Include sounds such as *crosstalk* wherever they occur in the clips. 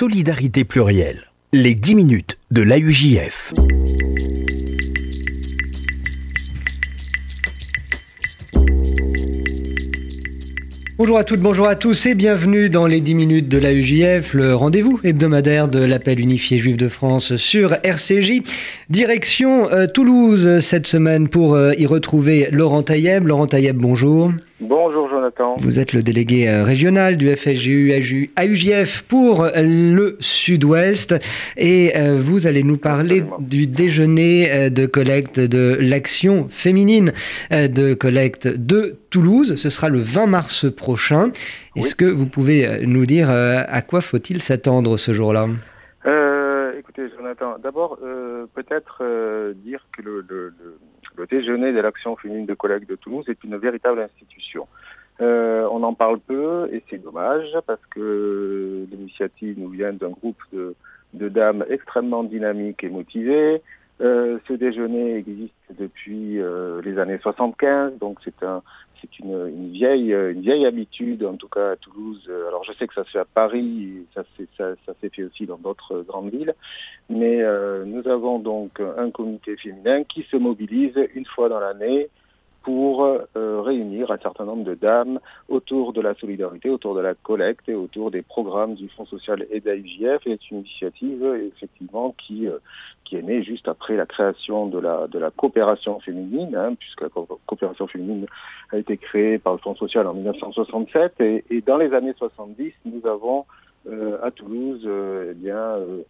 solidarité plurielle. Les 10 minutes de l'AUJF. Bonjour à toutes, bonjour à tous et bienvenue dans les 10 minutes de la UJF, le rendez-vous hebdomadaire de l'appel unifié juif de France sur RCJ. Direction euh, Toulouse cette semaine pour euh, y retrouver Laurent Tailleb. Laurent Tailleb, bonjour. Bonjour Jonathan. Vous êtes le délégué euh, régional du FSGU AUJF pour le Sud-Ouest et vous allez nous parler du déjeuner de collecte de l'action féminine de collecte de Toulouse. Ce sera le 20 mars prochain. Est-ce que vous pouvez nous dire à quoi faut-il s'attendre ce jour-là? Écoutez Jonathan, d'abord peut-être dire que le, le, le déjeuner de l'action féminine de collecte de Toulouse est une véritable institution. Euh, on en parle peu et c'est dommage parce que l'initiative nous vient d'un groupe de, de, dames extrêmement dynamiques et motivées. Euh, ce déjeuner existe depuis euh, les années 75, donc c'est un, c'est une, une, vieille, habitude, en tout cas à Toulouse. Alors je sais que ça se fait à Paris, ça, ça, s'est fait aussi dans d'autres grandes villes, mais euh, nous avons donc un comité féminin qui se mobilise une fois dans l'année pour euh, réunir un certain nombre de dames autour de la solidarité, autour de la collecte et autour des programmes du Fonds social et d'AIJF. Et c'est une initiative effectivement qui euh, qui est née juste après la création de la de la coopération féminine, hein, puisque la coopération féminine a été créée par le Fonds social en 1967 et, dans les années 70, nous avons euh, à Toulouse eh bien euh,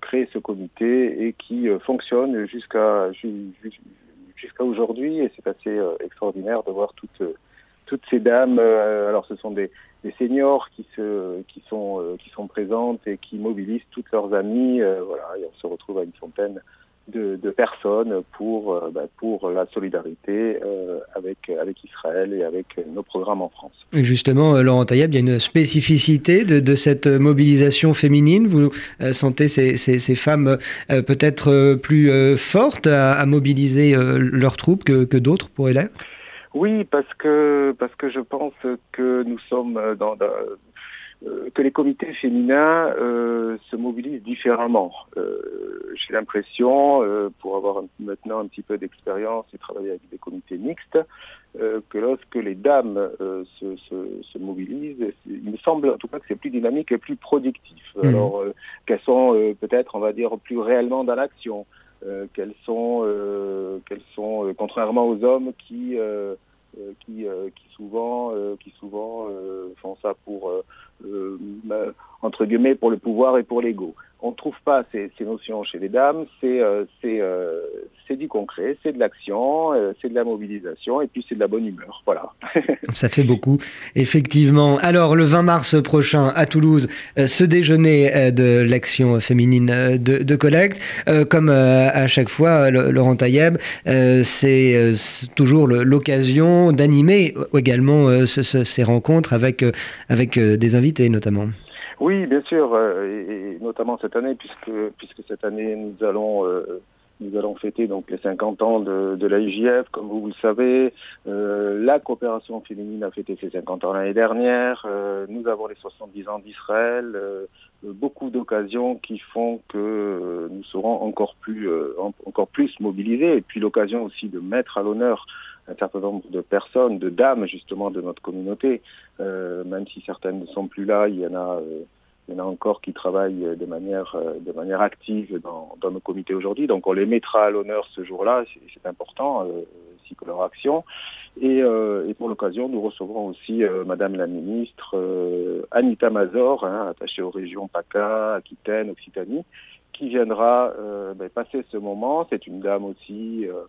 créé ce comité et qui fonctionne jusqu'à jusqu'à aujourd'hui et c'est assez euh, extraordinaire de voir toutes euh, toutes ces dames. Euh, alors ce sont des, seniors qui se qui sont qui sont présentes et qui mobilisent toutes leurs amies. voilà, et on se retrouve à une centaine de, de, personnes pour, bah, pour la solidarité euh, avec, avec Israël et avec nos programmes en France. Justement, Laurent Taillab, il y a une spécificité de, de cette mobilisation féminine? Vous euh, sentez ces, ces, ces femmes euh, peut-être plus fortes à, à mobiliser leurs troupes que, que d'autres pourraient l'être Oui, parce que, parce que je pense que nous sommes dans, dans euh, que les comités féminins euh, se mobilisent différemment. Euh, J'ai l'impression, euh, pour avoir un, maintenant un petit peu d'expérience et travailler avec des comités mixtes, euh, que lorsque les dames euh, se, se, se, mobilisent, il me semble en tout cas que c'est plus dynamique et plus productif. Mmh. Alors qu'elles sont peut-être, on va dire, plus réellement dans l'action, qu'elles sont, qu'elles sont contrairement aux hommes qui qui, qui souvent, qui souvent font ça pour euh, entre guillemets pour le pouvoir et pour l'ego. On ne trouve pas ces, ces, notions chez les dames, c'est euh, du concret, c'est de l'action, euh, c'est de la mobilisation et puis c'est de la bonne humeur. Voilà. *laughs* Ça fait beaucoup, effectivement. Alors le 20 mars prochain à Toulouse, euh, ce déjeuner euh, de l'action féminine de, de collecte, comme à chaque fois, Laurent Tailleb, c'est toujours l'occasion d'animer également ce, ce, ces rencontres avec, avec des invités notamment. Oui, bien sûr, et, et notamment cette année, puisque, puisque cette année nous allons euh, nous allons fêter donc les 50 ans de, de l'AIJF, comme vous, le savez. Euh, la coopération féminine a fêté ses 50 ans l'année dernière. Euh, nous avons les 70 ans d'Israël. Euh, beaucoup d'occasions qui font que nous serons encore plus, encore plus mobilisés. Et puis l'occasion aussi de mettre à l'honneur un certain nombre de personnes, de dames justement de notre communauté. même si certaines ne sont plus là, il y en a il y en a encore qui travaillent de manière, de manière active dans, dans nos comités aujourd'hui. Donc on les mettra à l'honneur ce jour-là, c'est important, euh, ainsi que leur action. Et, euh, et pour l'occasion, nous recevrons aussi euh, Madame la ministre euh, Anita Mazor, hein, attachée aux régions PACA, Aquitaine, Occitanie, qui viendra euh, ben, passer ce moment. C'est une dame aussi euh,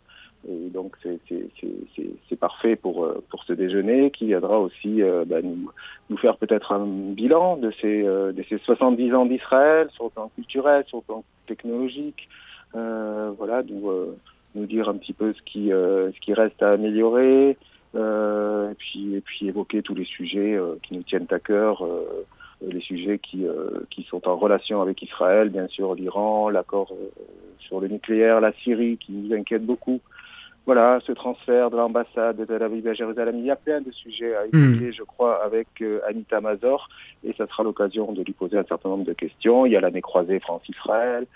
et donc c'est parfait pour, euh, pour ce déjeuner qui viendra aussi euh, bah, nous, nous faire peut-être un bilan de ces, euh, de ces 70 ans d'Israël sur le plan culturel, sur le plan technologique, euh, voilà, nous, euh, nous dire un petit peu ce qui, ce qui reste à améliorer, et, puis, et puis évoquer tous les sujets qui nous tiennent à cœur, les sujets qui, qui sont en relation avec Israël, bien sûr l'Iran, l'accord sur le nucléaire, la Syrie qui nous inquiète beaucoup. Voilà, ce transfert de l'ambassade de Tel Aviv à Jérusalem. Il y a plein de sujets à étudier, je crois, avec Anita Mazor, et ça sera l'occasion de lui poser un certain nombre de questions. Il y a l'année croisée France-Israël.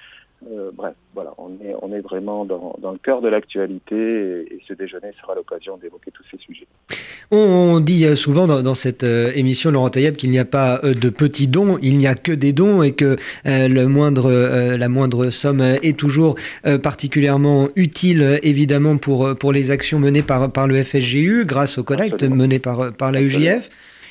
Euh, bref, voilà, on est, on est vraiment dans, dans le cœur de l'actualité et, ce déjeuner sera l'occasion d'évoquer tous ces sujets. On dit euh, souvent dans, dans cette euh, émission, Laurent Tailleb, qu'il n'y a pas de petits dons, il n'y a que des dons et que le moindre, la moindre somme est toujours particulièrement utile, évidemment, pour, pour les actions menées par, par le FSGU grâce aux collectes menées par, par la UJF.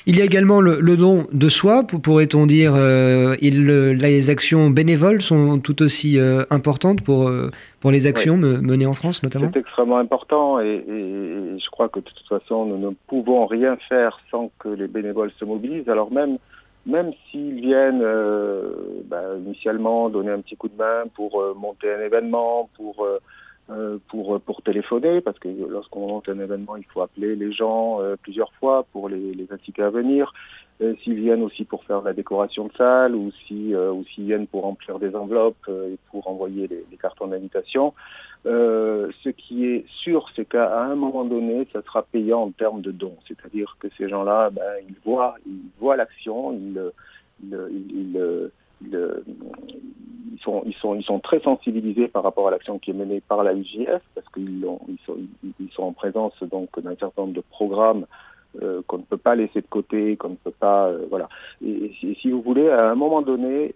Il y a également le, don de soi, pourrait-on dire. Euh, il, les actions bénévoles sont tout aussi euh, importantes pour, euh, pour les actions menées en France, notamment C'est extrêmement important et, je crois que de toute façon, nous ne pouvons rien faire sans que les bénévoles se mobilisent. Alors même, même s'ils viennent bah, initialement donner un petit coup de main pour monter un événement, pour pour, pour téléphoner, parce que lorsqu'on monte un événement, il faut appeler les gens euh, plusieurs fois pour les, les inciter à venir. Euh, s'ils viennent aussi pour faire la décoration de salle ou si ou s'ils viennent pour remplir des enveloppes et pour envoyer les, les cartons d'invitation. ce qui est sûr, c'est qu'à un moment donné, ça sera payant en termes de dons. C'est-à-dire que ces gens-là, ben, ils voient, ils voient l'action, ils, ils, ils, ils sont, ils, sont, ils sont très sensibilisés par rapport à l'action qui est menée par la UJF, parce qu'ils ils sont, ils sont en présence donc d'un certain nombre de programmes euh, qu'on ne peut pas laisser de côté, qu'on ne peut pas, euh, voilà. Et, si vous voulez, à un moment donné,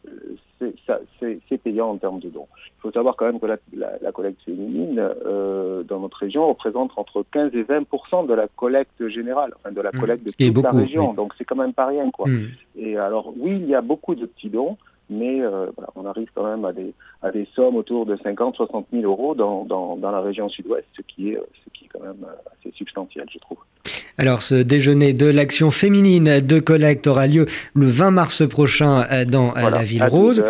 c'est payant en termes de dons. Il faut savoir quand même que la, la, collecte féminine euh, dans notre région représente entre 15 et 20% de la collecte générale, enfin de la mmh. collecte de toute la région. Donc c'est quand même pas rien, quoi. Mmh. Et alors oui, il y a beaucoup de petits dons, mais euh, voilà, on arrive quand même à des, à des sommes autour de 50-60 000 euros dans, dans, dans la région sud-ouest, ce, qui est, ce qui est quand même euh, assez substantiel, je trouve. Alors, ce déjeuner de l'action féminine de collecte aura lieu le 20 mars prochain euh, dans la Ville Rose.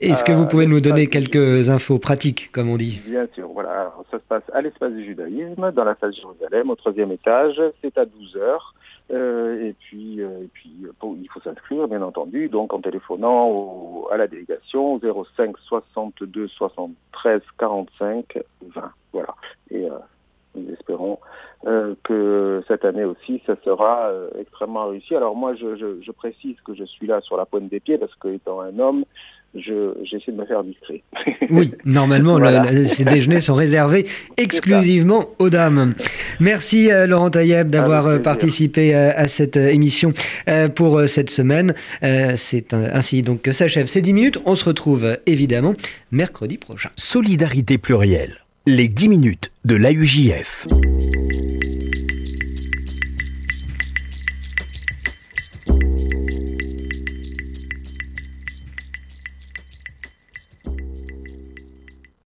Est-ce que vous pouvez nous donner quelques infos pratiques, comme on dit? Bien sûr, voilà. ça se passe à l'espace du judaïsme, dans la salle Jérusalem, au troisième étage. C'est à 12 heures. Euh, et puis, euh, et puis il faut s'inscrire, bien entendu, donc en téléphonant à la délégation 05 62 73 45 20. Voilà. Et euh, nous espérons que cette année aussi, ça sera extrêmement réussi. Alors moi, je, je, je, précise que je suis là sur la pointe des pieds parce que étant un homme, j'essaie de me faire discret. *laughs* oui, normalement, ces déjeuners sont réservés *laughs* exclusivement aux dames. Merci euh, Laurent Taïeb d'avoir euh, participé euh, à, cette émission pour cette semaine. C'est ainsi donc que s'achève ces 10 minutes. On se retrouve évidemment mercredi prochain. Solidarité plurielle, les 10 minutes de l'AUJF.